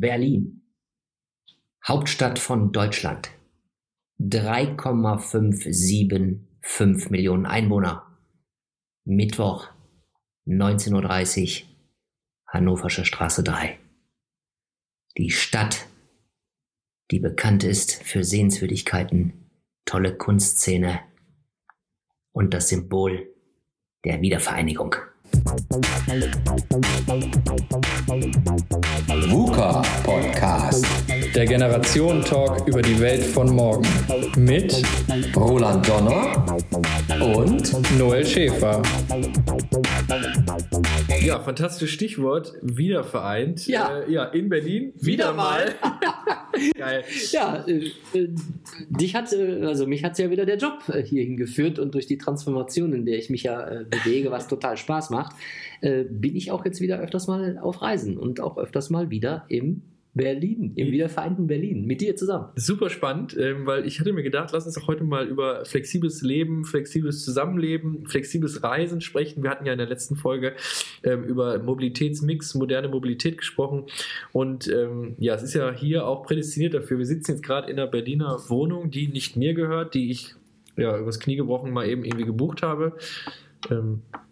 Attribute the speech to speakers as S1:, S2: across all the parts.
S1: Berlin, Hauptstadt von Deutschland, 3,575 Millionen Einwohner. Mittwoch, 19.30 Uhr, Hannoversche Straße 3. Die Stadt, die bekannt ist für Sehenswürdigkeiten, tolle Kunstszene und das Symbol der Wiedervereinigung.
S2: VUCA Podcast.
S3: Der Generation Talk über die Welt von morgen. Mit
S2: Roland Donner
S3: und Noel Schäfer. Ja, fantastisches Stichwort. Wiedervereint.
S1: Ja.
S3: Äh, ja, in Berlin.
S1: Wieder mal.
S3: Geil.
S1: Ja, äh, äh, dich hat, äh, also mich hat ja wieder der Job äh, hierhin geführt und durch die Transformation, in der ich mich ja äh, bewege, was total Spaß macht, bin ich auch jetzt wieder öfters mal auf Reisen und auch öfters mal wieder im Berlin, im wiedervereinten Berlin, mit dir zusammen.
S3: Super spannend, ähm, weil ich hatte mir gedacht, lass uns doch heute mal über flexibles Leben, flexibles Zusammenleben, flexibles Reisen sprechen. Wir hatten ja in der letzten Folge ähm, über Mobilitätsmix, moderne Mobilität gesprochen. Und ähm, ja, es ist ja hier auch prädestiniert dafür. Wir sitzen jetzt gerade in einer Berliner Wohnung, die nicht mir gehört, die ich ja übers Knie gebrochen mal eben irgendwie gebucht habe.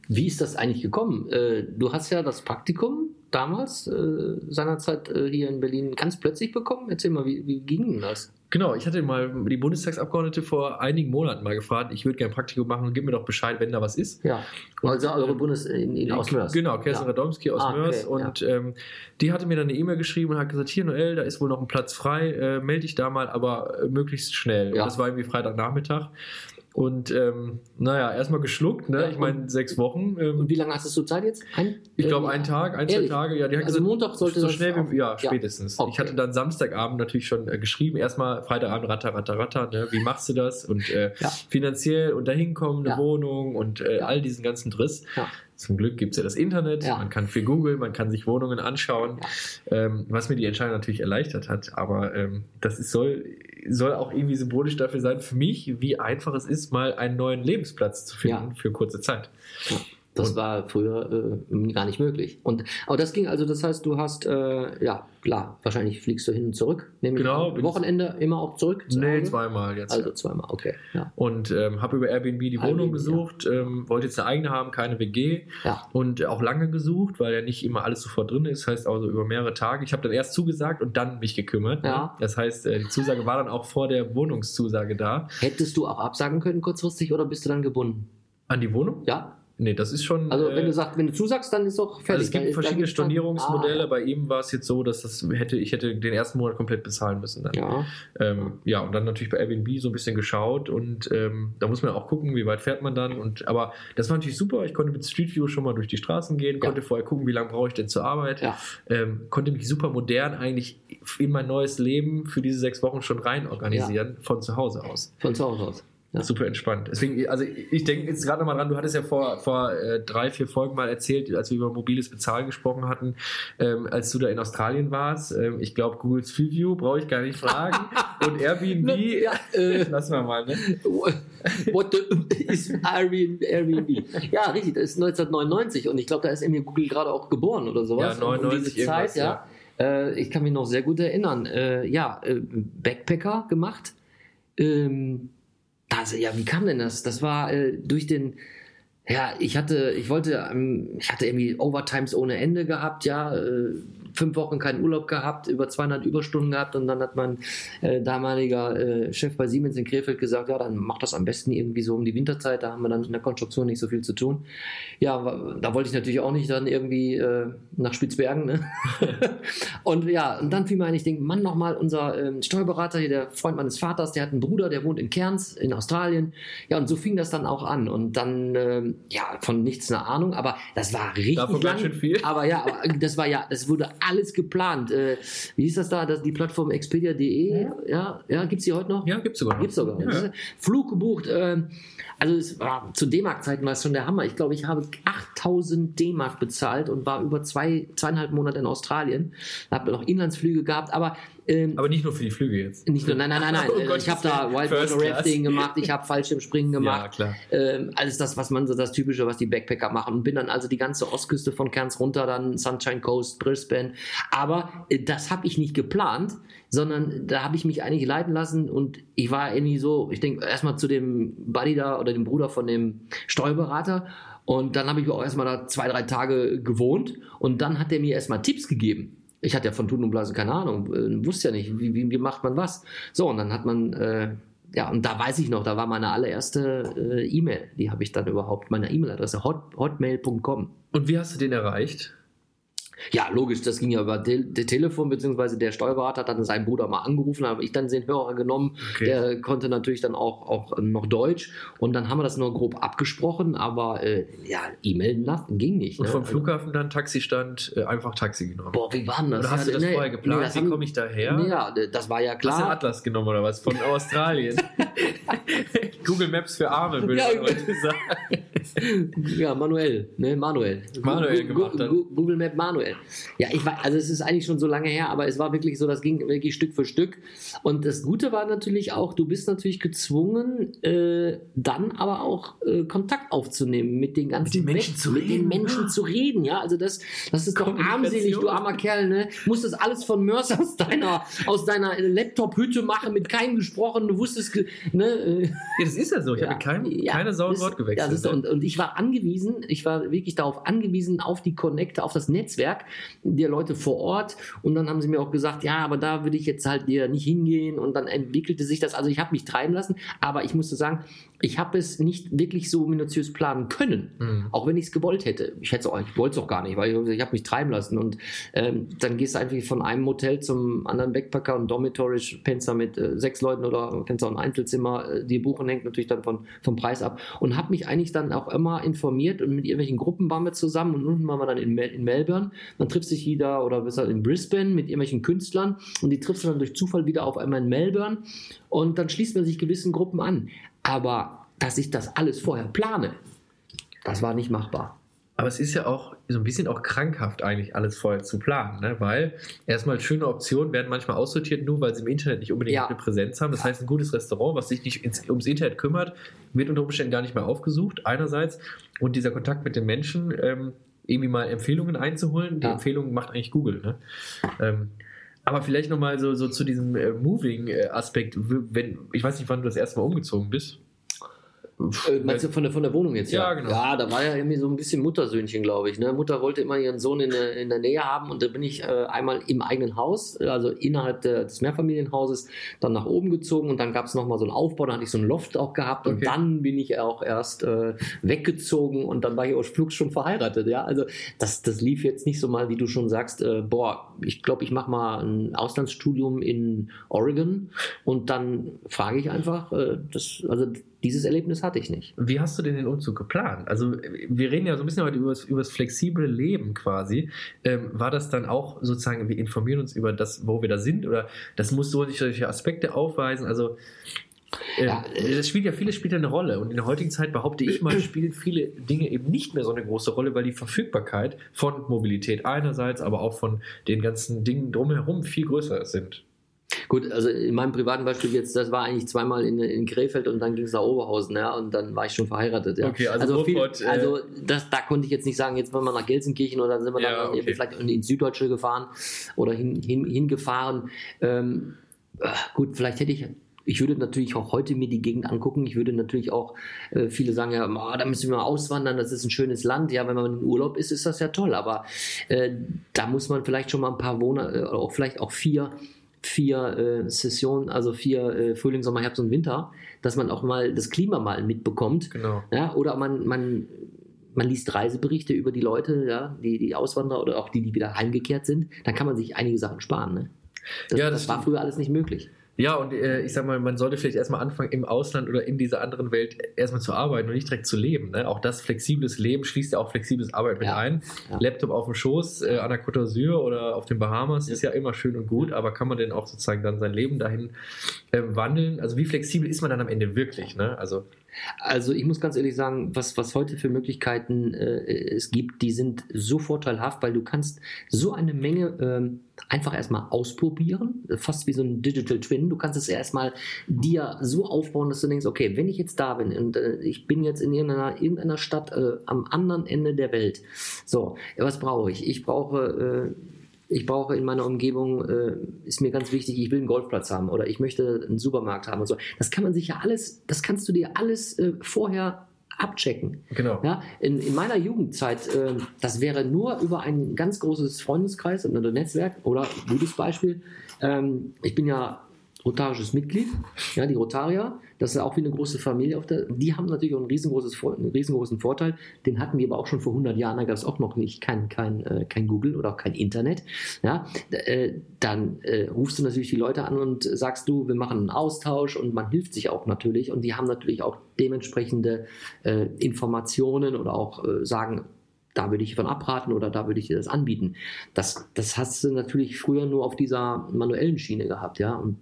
S1: Wie ist das eigentlich gekommen? Äh, du hast ja das Praktikum damals, äh, seinerzeit äh, hier in Berlin, ganz plötzlich bekommen. Erzähl mal, wie, wie ging denn das?
S3: Genau, ich hatte mal die Bundestagsabgeordnete vor einigen Monaten mal gefragt, ich würde gerne ein Praktikum machen und gib mir doch Bescheid, wenn da was ist.
S1: Ja, also eure Bundes in, in aus Mörs.
S3: Genau, Kerstin
S1: Ja.
S3: Radomski aus
S1: Ah, okay,
S3: Mörs. Und ähm, die hatte mir dann eine E-Mail geschrieben und hat gesagt, hier Noel, da ist wohl noch ein Platz frei, äh, melde dich da mal, aber möglichst schnell.
S1: Ja.
S3: Und das war irgendwie Freitagnachmittag. Und ähm, naja, erstmal geschluckt, ne?
S1: Ja,
S3: ich meine, sechs Wochen. Ähm,
S1: Und wie lange hast du Zeit jetzt? Ein,
S3: ich glaube,
S1: äh,
S3: einen Tag, ein, zwei
S1: ehrlich?
S3: Tage. Ja, die
S1: Also
S3: gesagt,
S1: Montag sollte
S3: so schnell wie, ja,
S1: ja.
S3: spätestens.
S1: Okay.
S3: Ich hatte dann Samstagabend natürlich schon äh, geschrieben. Erstmal Freitagabend, ratter, ratter, ratter. Ne? Wie machst du das? Und äh,
S1: Ja.
S3: finanziell und dahin kommen, eine
S1: Ja.
S3: Wohnung und äh,
S1: Ja.
S3: all diesen ganzen Driss.
S1: Ja.
S3: Zum Glück gibt es ja das Internet,
S1: Ja.
S3: man kann viel googeln, man kann sich Wohnungen anschauen, ähm, was mir die Entscheidung natürlich erleichtert hat. Aber ähm, das ist, soll, soll auch irgendwie symbolisch dafür sein, für mich, wie einfach es ist, mal einen neuen Lebensplatz zu finden
S1: Ja.
S3: für kurze Zeit.
S1: Das
S3: Und-
S1: war früher äh, gar nicht möglich. Und aber das ging also, das heißt, du hast äh, ja klar, wahrscheinlich fliegst du hin und zurück. Nehme ich
S3: Genau, bin-
S1: Wochenende immer auch zurück. zu
S3: Nee,
S1: Hause?
S3: zweimal jetzt.
S1: Also zweimal, okay. Ja.
S3: und ähm, habe über Airbnb die
S1: Airbnb,
S3: Wohnung gesucht, ähm, wollte jetzt eine eigene haben, keine WG
S1: Ja.
S3: und auch lange gesucht, weil ja nicht immer alles sofort drin ist, heißt also über mehrere Tage. Ich habe dann erst zugesagt und dann mich gekümmert.
S1: Ja.
S3: Ne? Das heißt, äh, die Zusage war dann auch vor der Wohnungszusage da.
S1: Hättest du auch absagen können kurzfristig oder bist du dann gebunden?
S3: An die Wohnung?
S1: Ja.
S3: Nee, das ist schon.
S1: Also
S3: äh,
S1: wenn du sagst, wenn du zusagst, dann ist doch fertig.
S3: also es gibt
S1: ist- da
S3: verschiedene
S1: dann-
S3: Stornierungsmodelle.
S1: Ah,
S3: Bei ihm war es jetzt so, dass das hätte, ich hätte den ersten Monat komplett bezahlen müssen dann.
S1: ja.
S3: Ähm, ja, und dann natürlich bei Airbnb so ein bisschen geschaut und ähm, da muss man auch gucken, wie weit fährt man dann. Und aber das war natürlich super. Ich konnte mit Street View schon mal durch die Straßen gehen, konnte vorher gucken, wie lange brauche ich denn zur Arbeit.
S1: Ja.
S3: Ähm, konnte mich super modern eigentlich in mein neues Leben für diese sechs Wochen schon rein organisieren, von zu Hause aus.
S1: Von zu Hause aus. Ja.
S3: Super entspannt. Deswegen, also ich denke jetzt gerade nochmal dran, du hattest ja vor, vor äh, drei, vier Folgen mal erzählt, als wir über mobiles Bezahlen gesprochen hatten, ähm, als du da in Australien warst. Ähm, ich glaube, Google Street View brauche ich gar nicht fragen. Und Airbnb,
S1: Ja, äh,
S3: lassen wir mal, ne?
S1: What the, ist Airbnb? Ja, richtig, das ist 1999 und ich glaube, da ist irgendwie Google gerade auch geboren oder sowas.
S3: Ja, 99
S1: Und diese Zeit,
S3: irgendwas,
S1: ja. Äh, ich kann mich noch sehr gut erinnern. Äh, ja, äh, Backpacker gemacht. Ähm, also, ja, wie kam denn das? Das war äh, durch den. Ja, ich hatte, ich wollte, ähm, ich hatte irgendwie Overtimes ohne Ende gehabt, ja, äh, fünf Wochen keinen Urlaub gehabt, über 200 Überstunden gehabt und dann hat mein äh, damaliger äh, Chef bei Siemens in Krefeld gesagt, ja, dann mach das am besten irgendwie so um die Winterzeit, da haben wir dann in der Konstruktion nicht so viel zu tun. Ja, da wollte ich natürlich auch nicht dann irgendwie äh, nach Spitzbergen, ne? und ja, und dann fiel mir ein, ich denke, Mann, nochmal, unser ähm, Steuerberater hier, der Freund meines Vaters, der hat einen Bruder, der wohnt in Cairns in Australien. Ja, und so fing das dann auch an und dann, ähm, ja, von nichts eine Ahnung, aber das war richtig
S3: Davon ganz
S1: lang.
S3: schön viel.
S1: Aber ja, aber das war ja, das wurde alles geplant. Äh, wie hieß das da? Das, die Plattform Expedia.de? Ja, ja, gibt es die heute noch?
S3: Ja, gibt's sogar noch.
S1: Gibt's sogar.
S3: Ja.
S1: Das ist- Flug gebucht. ähm, also es war zu D-Mark-Zeiten war es schon der Hammer. Ich glaube, ich habe 8000 D-Mark bezahlt und war über zwei, zweieinhalb Monate in Australien. Da habe noch Inlandsflüge gehabt, aber ähm,
S3: Aber nicht nur für die Flüge jetzt.
S1: nicht nur, nein, nein, nein, nein.
S3: Oh
S1: Äh, ich habe da
S3: Class.
S1: Rafting gemacht, ich habe Fallschirmspringen
S3: Ja,
S1: gemacht.
S3: klar.
S1: Ähm, alles das, was man so das Typische, was die Backpacker machen. Und bin dann also die ganze Ostküste von Cairns runter, dann Sunshine Coast, Brisbane. Aber äh, das habe ich nicht geplant, sondern da habe ich mich eigentlich leiten lassen und ich war irgendwie so, ich denke erstmal zu dem Buddy da oder dem Bruder von dem Steuerberater. Und dann habe ich auch erstmal da zwei, drei Tage gewohnt und dann hat er mir erstmal Tipps gegeben. Ich hatte ja von Tun und Blasen keine Ahnung, äh, wusste ja nicht, wie, wie, macht man was. So, und dann hat man, äh, ja, und da weiß ich noch, da war meine allererste äh, E-Mail, die habe ich dann überhaupt, meine E-Mail-Adresse, hot, hotmail.com.
S3: Und wie hast du den erreicht?
S1: Ja, logisch, das ging ja über Te Telefon, beziehungsweise der Steuerberater hat dann seinen Bruder mal angerufen, habe ich dann den Hörer genommen,
S3: Okay.
S1: der konnte natürlich dann auch, auch noch Deutsch und dann haben wir das nur grob abgesprochen, aber äh, ja, E-Mail ging nicht.
S3: Und
S1: ne?
S3: vom
S1: Also,
S3: Flughafen dann Taxistand äh, einfach Taxi genommen.
S1: Boah, wie war denn das?
S3: Oder hast
S1: Ja,
S3: du das
S1: nee,
S3: vorher geplant?
S1: nee, das
S3: wie komme ich daher?
S1: Nee, ja, das war ja
S3: Hast du
S1: klar.
S3: Atlas genommen oder was? Von Australien. Google Maps für Arme, würde
S1: Ja,
S3: ich heute sagen.
S1: Ja, manuell, ne, manuell.
S3: Manuell gemacht.
S1: Gu- Google Map manuell. Ja, ich war, also es ist eigentlich schon so lange her, aber es war wirklich so, das ging wirklich Stück für Stück. Und das Gute war natürlich auch, du bist natürlich gezwungen, äh, dann aber auch äh, Kontakt aufzunehmen mit den ganzen
S3: Mit den Menschen
S1: Weg-
S3: zu
S1: mit den
S3: reden,
S1: Menschen
S3: ja.
S1: zu reden, ja. Also das, das ist doch armselig, du armer Kerl, ne? Musst das alles von Mörs aus deiner, aus deiner Laptop-Hütte machen, mit keinem gesprochen, du wusstest, ne?
S3: Ja, das ist ja so. Ich habe mit keinem,
S1: ja,
S3: keine Sau ein
S1: das-
S3: Wort gewechselt.
S1: Ja, das ist, und, und ich war angewiesen, ich war wirklich darauf angewiesen, auf die Connecte, auf das Netzwerk der Leute vor Ort. Und dann haben sie mir auch gesagt, ja, aber da würde ich jetzt halt dir nicht hingehen. Und dann entwickelte sich das. Also ich habe mich treiben lassen, aber ich musste sagen, ich habe es nicht wirklich so minutiös planen können,
S3: Mhm.
S1: auch wenn ich es gewollt hätte. Ich hätte auch, ich wollte es auch gar nicht, weil ich, ich habe mich treiben lassen. Und ähm, dann gehst du einfach von einem Hotel zum anderen Backpacker und Dormitory, pennst da mit äh, sechs Leuten oder auch ein Einzelzimmer, äh, die buchen, hängt natürlich dann von, vom Preis ab. Und habe mich eigentlich dann auch immer informiert und mit irgendwelchen Gruppen waren wir zusammen und unten waren wir dann in, Mel in Melbourne. Dann trifft sich jeder oder besser in Brisbane mit irgendwelchen Künstlern und die triffst du dann durch Zufall wieder auf einmal in Melbourne und dann schließt man sich gewissen Gruppen an. Aber dass ich das alles vorher plane, das war nicht machbar.
S3: Aber es ist ja auch so ein bisschen auch krankhaft eigentlich alles vorher zu planen, ne? weil erstmal schöne Optionen werden manchmal aussortiert, nur weil sie im Internet nicht unbedingt
S1: Ja.
S3: eine Präsenz haben. Das heißt, ein gutes Restaurant, was sich nicht ins, ums Internet kümmert, wird unter Umständen gar nicht mehr aufgesucht, einerseits. Und dieser Kontakt mit den Menschen, ähm, irgendwie mal Empfehlungen einzuholen, die
S1: Ja.
S3: Empfehlungen macht eigentlich Google. Ne? Ähm, aber vielleicht nochmal so, so zu diesem äh, Moving-Aspekt. Wenn, ich weiß nicht, wann du das erste Mal umgezogen bist.
S1: Äh, meinst du von der, von der Wohnung jetzt?
S3: Ja, genau.
S1: Ja, da war ja irgendwie so ein bisschen Muttersöhnchen, glaube ich. Ne? Mutter wollte immer ihren Sohn in der, in der Nähe haben und da bin ich äh, einmal im eigenen Haus, also innerhalb der, des Mehrfamilienhauses, dann nach oben gezogen und dann gab es nochmal so einen Aufbau, da hatte ich so einen Loft auch gehabt und
S3: Okay.
S1: dann bin ich auch erst äh, weggezogen und dann war ich aus Flugs schon verheiratet. Ja, also das, das lief jetzt nicht so mal, wie du schon sagst, äh, boah, ich glaube, ich mache mal ein Auslandsstudium in Oregon und dann frage ich einfach, äh, das, also dieses Erlebnis hatte ich nicht.
S3: Wie hast du denn den Umzug geplant? Also, wir reden ja so ein bisschen heute über das, über das flexible Leben quasi. Ähm, war das dann auch sozusagen, wir informieren uns über das, wo wir da sind? Oder das muss so solche Aspekte aufweisen? Also, ähm,
S1: Ja,
S3: das spielt ja, vieles spielt ja eine Rolle. Und in der heutigen Zeit behaupte ich mal, spielen viele Dinge eben nicht mehr so eine große Rolle, weil die Verfügbarkeit von Mobilität einerseits, aber auch von den ganzen Dingen drumherum viel größer sind.
S1: Gut, also in meinem privaten Beispiel jetzt, das war eigentlich zweimal in, in Krefeld und dann ging es nach Oberhausen, ja, und dann war ich schon verheiratet, ja.
S3: Okay, also
S1: viel,
S3: Ruhrpott, äh,
S1: also das, da konnte ich jetzt nicht sagen, jetzt wollen wir nach Gelsenkirchen oder sind wir
S3: Ja,
S1: dann
S3: okay.
S1: vielleicht in- ins Süddeutsche gefahren oder hin, hin, hingefahren. Ähm, äh, gut, vielleicht hätte ich ich würde natürlich auch heute mir die Gegend angucken. Ich würde natürlich auch, äh, viele sagen ja, "Ah, da müssen wir mal auswandern, das ist ein schönes Land. Ja, wenn man in Urlaub ist, ist das ja toll. Aber äh, da muss man vielleicht schon mal ein paar Monate, äh, auch vielleicht auch vier, vier äh, Sessionen, also vier äh, Frühling, Sommer, Herbst und Winter, dass man auch mal das Klima mal mitbekommt.
S3: Genau.
S1: Ja, oder man, man, man liest Reiseberichte über die Leute, ja, die, die Auswanderer oder auch die, die wieder heimgekehrt sind. Dann kann man sich einige Sachen sparen. Ne? Das,
S3: Ja,
S1: das,
S3: das
S1: war früher alles nicht möglich.
S3: Ja, und äh, ich sag mal, man sollte vielleicht erstmal anfangen, im Ausland oder in dieser anderen Welt erstmal zu arbeiten und nicht direkt zu leben. Ne? Auch das flexibles Leben schließt ja auch flexibles Arbeit mit
S1: Ja,
S3: ein.
S1: ja.
S3: Laptop auf dem Schoß äh, an der Côte d'Azur oder auf den Bahamas ist ja immer schön und gut, aber kann man denn auch sozusagen dann sein Leben dahin ähm, wandeln? Also wie flexibel ist man dann am Ende wirklich? Ne? Also
S1: Also ich muss ganz ehrlich sagen, was, was heute für Möglichkeiten äh, es gibt, die sind so vorteilhaft, weil du kannst so eine Menge ähm, einfach erstmal ausprobieren, fast wie so ein Digital Twin. Du kannst es erstmal dir so aufbauen, dass du denkst, okay, wenn ich jetzt da bin und äh, ich bin jetzt in irgendeiner, irgendeiner Stadt äh, am anderen Ende der Welt, so, was brauche ich? Ich brauche... Äh, ich brauche in meiner Umgebung, äh, ist mir ganz wichtig, ich will einen Golfplatz haben oder ich möchte einen Supermarkt haben und so. Das kann man sich ja alles, das kannst du dir alles äh, vorher abchecken.
S3: Genau.
S1: Ja, in, in meiner Jugendzeit, äh, das wäre nur über ein ganz großes Freundeskreis oder Netzwerk oder gutes Beispiel. Ähm, ich bin ja rotarisches Mitglied, ja, die Rotarier, das ist auch wie eine große Familie. Auf der, die haben natürlich auch einen, riesengroßes, einen riesengroßen Vorteil. Den hatten wir aber auch schon vor 100 Jahren. Da gab es auch noch nicht kein, kein, äh, kein Google oder auch kein Internet. Ja, äh, dann äh, rufst du natürlich die Leute an und sagst du, wir machen einen Austausch und man hilft sich auch natürlich. Und die haben natürlich auch dementsprechende äh, Informationen oder auch sagen, da würde ich von abraten oder da würde ich dir das anbieten. Das, das hast du natürlich früher nur auf dieser manuellen Schiene gehabt, ja. Und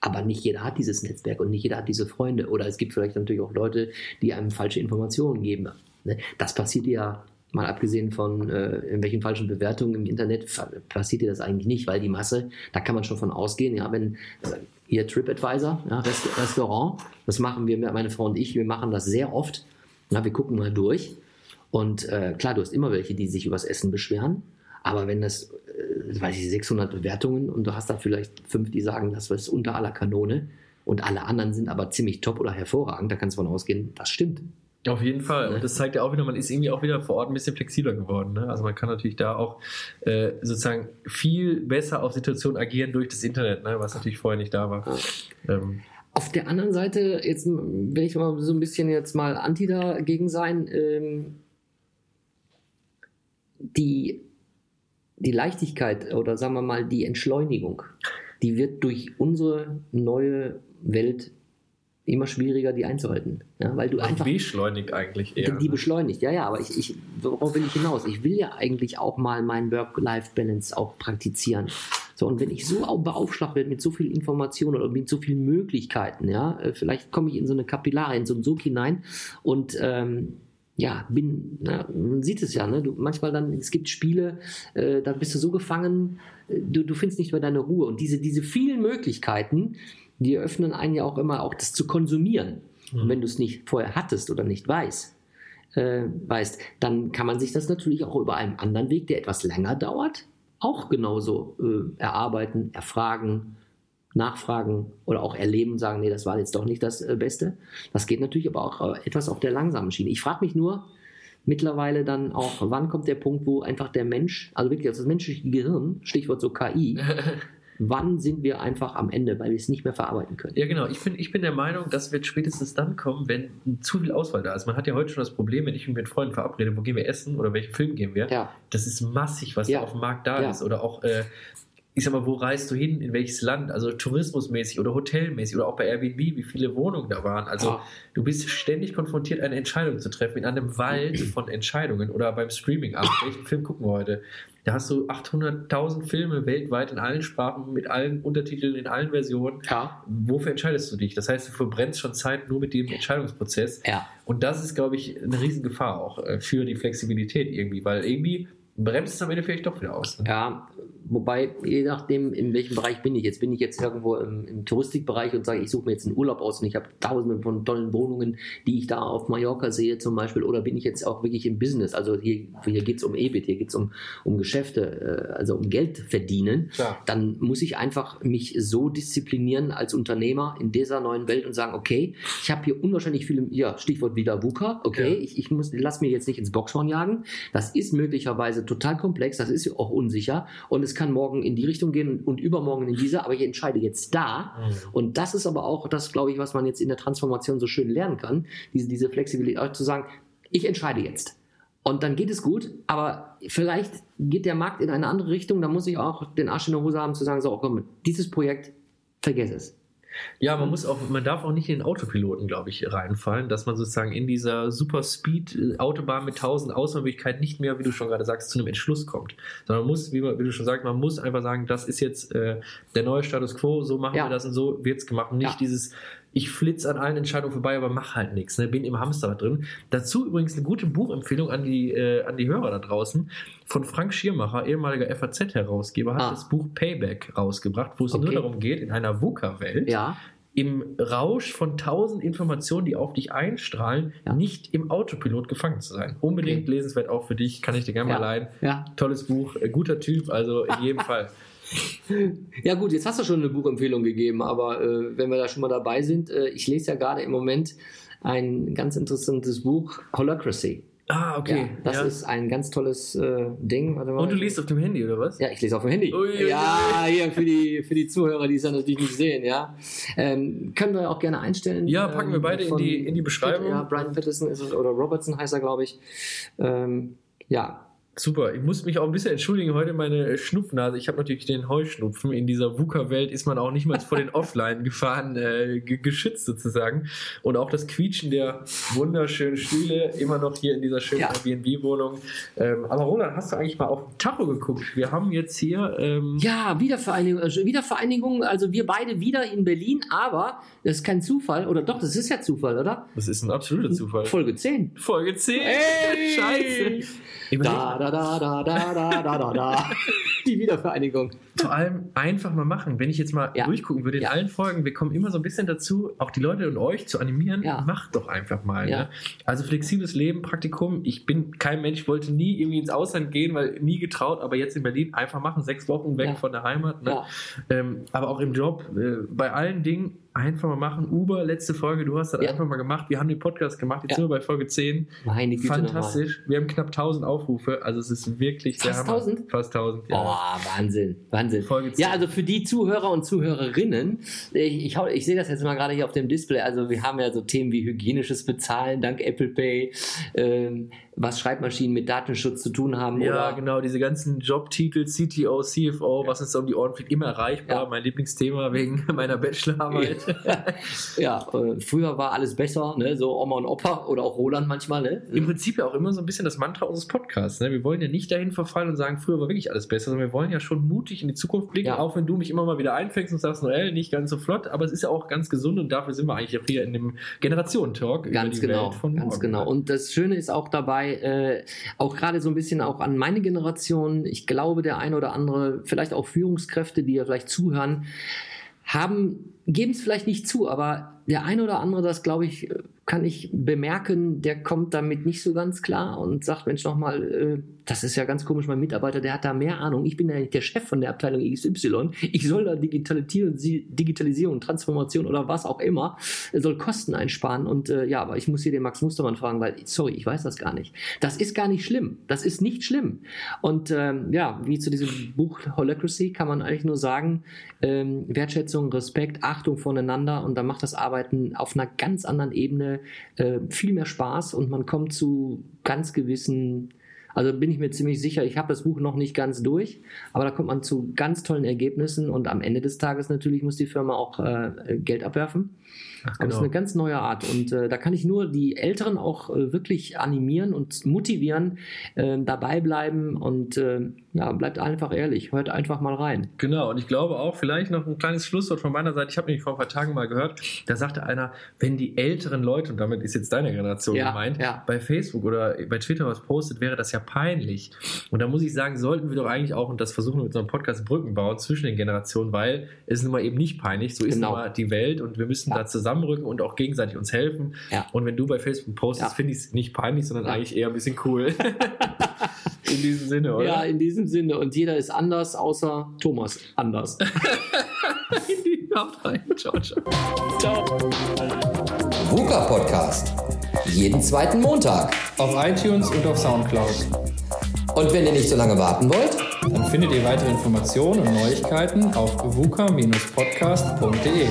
S1: aber nicht jeder hat dieses Netzwerk und nicht jeder hat diese Freunde. Oder es gibt vielleicht natürlich auch Leute, die einem falsche Informationen geben. Ne? Das passiert ja, mal abgesehen von äh, irgendwelchen falschen Bewertungen im Internet, passiert dir das eigentlich nicht, weil die Masse, da kann man schon von ausgehen, ja, wenn äh, hier TripAdvisor, ja, Rest Restaurant, das machen wir, meine Frau und ich, wir machen das sehr oft. Ja, wir gucken mal durch. Und äh, klar, du hast immer welche, die sich übers Essen beschweren. Aber wenn das, weiß ich, 600 Bewertungen und du hast da vielleicht fünf, die sagen, das ist unter aller Kanone und alle anderen sind aber ziemlich top oder hervorragend, da kannst du von ausgehen, das stimmt.
S3: Auf jeden Fall. Und das zeigt ja auch wieder, man ist irgendwie auch wieder vor Ort ein bisschen flexibler geworden. Ne? Also man kann natürlich da auch äh, sozusagen viel besser auf Situationen agieren durch das Internet, ne? was natürlich vorher nicht da war. Ähm.
S1: Auf der anderen Seite, jetzt will ich mal so ein bisschen jetzt mal anti dagegen sein, ähm, die die Leichtigkeit oder sagen wir mal die Entschleunigung, die wird durch unsere neue Welt immer schwieriger, die einzuhalten. Ja, weil du einfach.
S3: beschleunigt eigentlich eher.
S1: Die beschleunigt, ja, ja, aber ich, ich, worauf will ich hinaus? Ich will ja eigentlich auch mal meinen Work-Life-Balance auch praktizieren. So, und wenn ich so beaufschlagt werde mit so viel Information oder mit so vielen Möglichkeiten, ja, äh, vielleicht komme ich in so eine Kapillare, in so einen Sog hinein und ähm, ja, bin, na, man sieht es ja, ne? Du, manchmal dann, es gibt Spiele, äh, da bist du so gefangen, äh, du, du findest nicht mehr deine Ruhe. Und diese, diese vielen Möglichkeiten, die eröffnen einen ja auch immer, auch das zu konsumieren. Mhm. Und wenn du es nicht vorher hattest oder nicht weißt, äh, weißt, dann kann man sich das natürlich auch über einen anderen Weg, der etwas länger dauert, auch genauso äh, erarbeiten, erfragen, nachfragen oder auch erleben und sagen, nee, das war jetzt doch nicht das äh, Beste. Das geht natürlich aber auch äh, etwas auf der langsamen Schiene. Ich frage mich nur mittlerweile dann auch, wann kommt der Punkt, wo einfach der Mensch, also wirklich das menschliche Gehirn, Stichwort so KI, wann sind wir einfach am Ende, weil wir es nicht mehr verarbeiten können.
S3: Ja, genau. Ich bin, ich bin der Meinung, das wird spätestens dann kommen, wenn zu viel Auswahl da ist. Man hat ja heute schon das Problem, wenn ich mich mit Freunden verabrede, wo gehen wir essen oder welchen Film gehen wir.
S1: Ja.
S3: Das ist massig, was
S1: Ja.
S3: da auf dem Markt da
S1: Ja.
S3: ist. Oder auch, äh, ich sag mal, wo reist du hin, in welches Land? Also tourismusmäßig oder hotelmäßig oder auch bei Airbnb, wie viele Wohnungen da waren. Also
S1: Ja.
S3: du bist ständig konfrontiert, eine Entscheidung zu treffen in einem Wald von Entscheidungen oder beim Streaming ab. Welchen Film gucken wir heute? Da hast du 800.000 Filme weltweit in allen Sprachen, mit allen Untertiteln, in allen Versionen.
S1: Ja.
S3: Wofür entscheidest du dich? Das heißt, du verbrennst schon Zeit nur mit dem Entscheidungsprozess.
S1: Ja.
S3: Und das ist, glaube ich, eine Riesengefahr auch äh, für die Flexibilität irgendwie, weil irgendwie bremst es am Ende vielleicht doch wieder aus. Ne?
S1: Ja, wobei, je nachdem, in welchem Bereich bin ich jetzt. Bin ich jetzt irgendwo im, im Touristikbereich und sage, ich suche mir jetzt einen Urlaub aus und ich habe tausende von tollen Wohnungen, die ich da auf Mallorca sehe zum Beispiel, oder bin ich jetzt auch wirklich im Business? Also hier, hier geht es um EBIT, hier geht es um, um Geschäfte, äh, also um Geld verdienen.
S3: Klar.
S1: Dann muss ich einfach mich so disziplinieren als Unternehmer in dieser neuen Welt und sagen, okay, ich habe hier unwahrscheinlich viele, ja, Stichwort wieder VUCA, okay,
S3: Ja.
S1: ich, ich muss, lass mir jetzt nicht ins Boxhorn jagen. Das ist möglicherweise total komplex, das ist ja auch unsicher und es kann morgen in die Richtung gehen und übermorgen in diese, aber ich entscheide jetzt da. Und das ist aber auch das, glaube ich, was man jetzt in der Transformation so schön lernen kann, diese, diese Flexibilität, zu sagen, ich entscheide jetzt. Und dann geht es gut, aber vielleicht geht der Markt in eine andere Richtung, da muss ich auch den Arsch in der Hose haben, zu sagen, so, oh, komm, dieses Projekt, vergess es.
S3: Ja, man muss auch, man darf auch nicht in den Autopiloten, glaube ich, reinfallen, dass man sozusagen in dieser Super Speed Autobahn mit tausend Auswahlmöglichkeiten nicht mehr, wie du schon gerade sagst, zu einem Entschluss kommt. Sondern man muss, wie, man, wie du schon sagst, man muss einfach sagen, das ist jetzt äh, der neue Status quo, so machen
S1: Ja.
S3: wir das und so wird's gemacht. Und nicht
S1: Ja.
S3: dieses, ich flitze an allen Entscheidungen vorbei, aber mache halt nichts, ne? bin im Hamsterrad drin. Dazu übrigens eine gute Buchempfehlung an die, äh, an die Hörer da draußen. Von Frank Schiermacher, ehemaliger FAZ-Herausgeber, hat
S1: Ah.
S3: das Buch Payback rausgebracht, wo es
S1: Okay.
S3: nur darum geht, in einer VUCA-Welt
S1: Ja.
S3: im Rausch von tausend Informationen, die auf dich einstrahlen,
S1: Ja.
S3: nicht im Autopilot gefangen zu sein. Unbedingt
S1: Okay.
S3: lesenswert auch für dich, kann ich dir gerne
S1: Ja.
S3: mal leihen.
S1: Ja.
S3: Tolles Buch, äh, guter Typ, also in jedem Fall.
S1: Ja gut, jetzt hast du schon eine Buchempfehlung gegeben, aber äh, wenn wir da schon mal dabei sind, äh, ich lese ja gerade im Moment ein ganz interessantes Buch, Holacracy.
S3: Ah,
S1: Ja,
S3: okay.
S1: das
S3: ja.
S1: ist ein ganz tolles äh, Ding. Warte mal.
S3: Und du liest auf dem Handy, oder was?
S1: Ja, ich lese auf dem Handy.
S3: Ui, ui,
S1: ja, hier für die, für die Zuhörer, die es ja natürlich nicht sehen, ja. Ähm, können wir auch gerne einstellen.
S3: Ja, packen wir
S1: ähm,
S3: beide in die- in die Beschreibung.
S1: Ja, Brian Patterson ist es, oder Robertson heißt er, glaube ich. Ähm, ja,
S3: Super. Ich muss mich auch ein bisschen entschuldigen. Heute meine Schnupfnase. Ich habe natürlich den Heuschnupfen. In dieser VUCA-Welt ist man auch nicht mal vor den Offline-Gefahren äh, ge- geschützt sozusagen. Und auch das Quietschen der wunderschönen Stühle immer noch hier in dieser schönen
S1: Ja.
S3: Airbnb-Wohnung. Ähm, aber Roland, hast du eigentlich mal auf den Tacho geguckt? Wir haben jetzt hier. Ähm,
S1: Ja, Wiedervereinigung, also Wiedervereinigung, also wir beide wieder in Berlin, aber das ist kein Zufall, oder doch, das ist ja Zufall, oder?
S3: Das ist ein absoluter Zufall.
S1: Folge 10.
S3: Folge 10.
S1: Ey!
S3: Scheiße.
S1: Da, da, da, da, da, da, da, da, da. Die Wiedervereinigung.
S3: Vor allem einfach mal machen. Wenn ich jetzt mal
S1: Ja.
S3: durchgucken würde in
S1: Ja.
S3: allen Folgen, wir kommen immer so ein bisschen dazu, auch die Leute und euch zu animieren,
S1: Ja.
S3: macht doch einfach mal. Ne? Also flexibles Leben, Praktikum. Ich bin kein Mensch, wollte nie irgendwie ins Ausland gehen, weil nie getraut, aber jetzt in Berlin einfach machen, sechs Wochen weg von der Heimat. Ne? Ähm, aber auch im Job, äh, bei allen Dingen einfach mal machen. Uber, letzte Folge, du hast das
S1: Ja.
S3: einfach mal gemacht. Wir haben den Podcast gemacht, jetzt
S1: Ja.
S3: sind wir bei Folge 10.
S1: Meine Güte.
S3: Fantastisch. Wir haben knapp 1000 Aufrufe, also es ist wirklich
S1: Fast
S3: Hammer.
S1: 1000?
S3: Fast 1000, ja.
S1: Oh, Wahnsinn, Wahnsinn.
S3: Folge
S1: Ja,
S3: 10.
S1: also für die Zuhörer und Zuhörerinnen, ich, ich, ich sehe das jetzt mal gerade hier auf dem Display, also wir haben ja so Themen wie hygienisches Bezahlen dank Apple Pay, ähm, was Schreibmaschinen mit Datenschutz zu tun haben
S3: Ja,
S1: oder
S3: genau, diese ganzen Jobtitel, CTO, CFO, was uns da um die Ohren fliegt, immer erreichbar.
S1: Ja.
S3: Mein Lieblingsthema wegen meiner Bachelorarbeit.
S1: ja, äh, früher war alles besser, ne? so Oma und Opa oder auch Roland manchmal, ne?
S3: Im Prinzip ja auch immer so ein bisschen das Mantra unseres Podcasts. Ne? Wir wollen ja nicht dahin verfallen und sagen, früher war wirklich alles besser, sondern wir wollen ja schon mutig in die Zukunft blicken,
S1: Ja.
S3: auch wenn du mich immer mal wieder einfängst und sagst, Noel, nicht ganz so flott, aber es ist ja auch ganz gesund und dafür sind wir eigentlich auch hier in dem Generationentalk über
S1: Ganz
S3: die
S1: genau,
S3: Welt von
S1: ganz genau. Und das Schöne ist auch dabei, äh, auch gerade so ein bisschen auch an meine Generation, ich glaube, der eine oder andere, vielleicht auch Führungskräfte, die ja vielleicht zuhören, haben, geben es vielleicht nicht zu, aber der eine oder andere, das glaube ich, äh, kann ich bemerken, der kommt damit nicht so ganz klar und sagt, Mensch, nochmal, äh, das ist ja ganz komisch, mein Mitarbeiter, der hat da mehr Ahnung. Ich bin ja nicht der Chef von der Abteilung XY. Ich soll da Digitalisierung, Transformation oder was auch immer, soll Kosten einsparen. Und äh, ja, aber ich muss hier den Max Mustermann fragen, weil, sorry, ich weiß das gar nicht. Das ist gar nicht schlimm. Das ist nicht schlimm. Und ähm, ja, wie zu diesem Buch Holacracy kann man eigentlich nur sagen, ähm, Wertschätzung, Respekt, Achtung voneinander und dann macht das Arbeiten auf einer ganz anderen Ebene äh, viel mehr Spaß und man kommt zu ganz gewissen also bin ich mir ziemlich sicher, ich habe das Buch noch nicht ganz durch, aber da kommt man zu ganz tollen Ergebnissen und am Ende des Tages natürlich muss die Firma auch äh, Geld abwerfen.
S3: Ach,
S1: Aber es ist
S3: genau.
S1: eine ganz neue Art und äh, da kann ich nur die Älteren auch äh, wirklich animieren und motivieren, äh, dabei bleiben und äh, ja, bleibt einfach ehrlich, hört einfach mal rein.
S3: Genau, und ich glaube auch, vielleicht noch ein kleines Schlusswort von meiner Seite. Ich habe nämlich vor ein paar Tagen mal gehört, da sagte einer, wenn die älteren Leute, und damit ist jetzt deine Generation
S1: Ja,
S3: gemeint,
S1: ja.
S3: bei Facebook oder bei Twitter was postet, wäre das ja peinlich. Und da muss ich sagen, sollten wir doch eigentlich auch, und das versuchen wir mit so einem Podcast, Brücken bauen zwischen den Generationen, weil es ist nun mal eben nicht peinlich, so ist
S1: Genau.
S3: nun mal die Welt und wir müssen
S1: Ja.
S3: da zusammenrücken und auch gegenseitig uns helfen.
S1: Ja.
S3: Und wenn du bei Facebook postest,
S1: Ja.
S3: finde ich es nicht peinlich, sondern
S1: Ja.
S3: eigentlich eher ein bisschen cool. In diesem Sinne, oder?
S1: Ja, in diesem Sinne und jeder ist anders, außer Thomas anders.
S3: Haut rein. Ciao, ciao.
S2: VUCA Podcast. Jeden zweiten Montag.
S4: Auf iTunes und auf Soundcloud.
S2: Und wenn ihr nicht so lange warten wollt,
S4: Dann findet ihr weitere Informationen und Neuigkeiten auf vuca-podcast.de.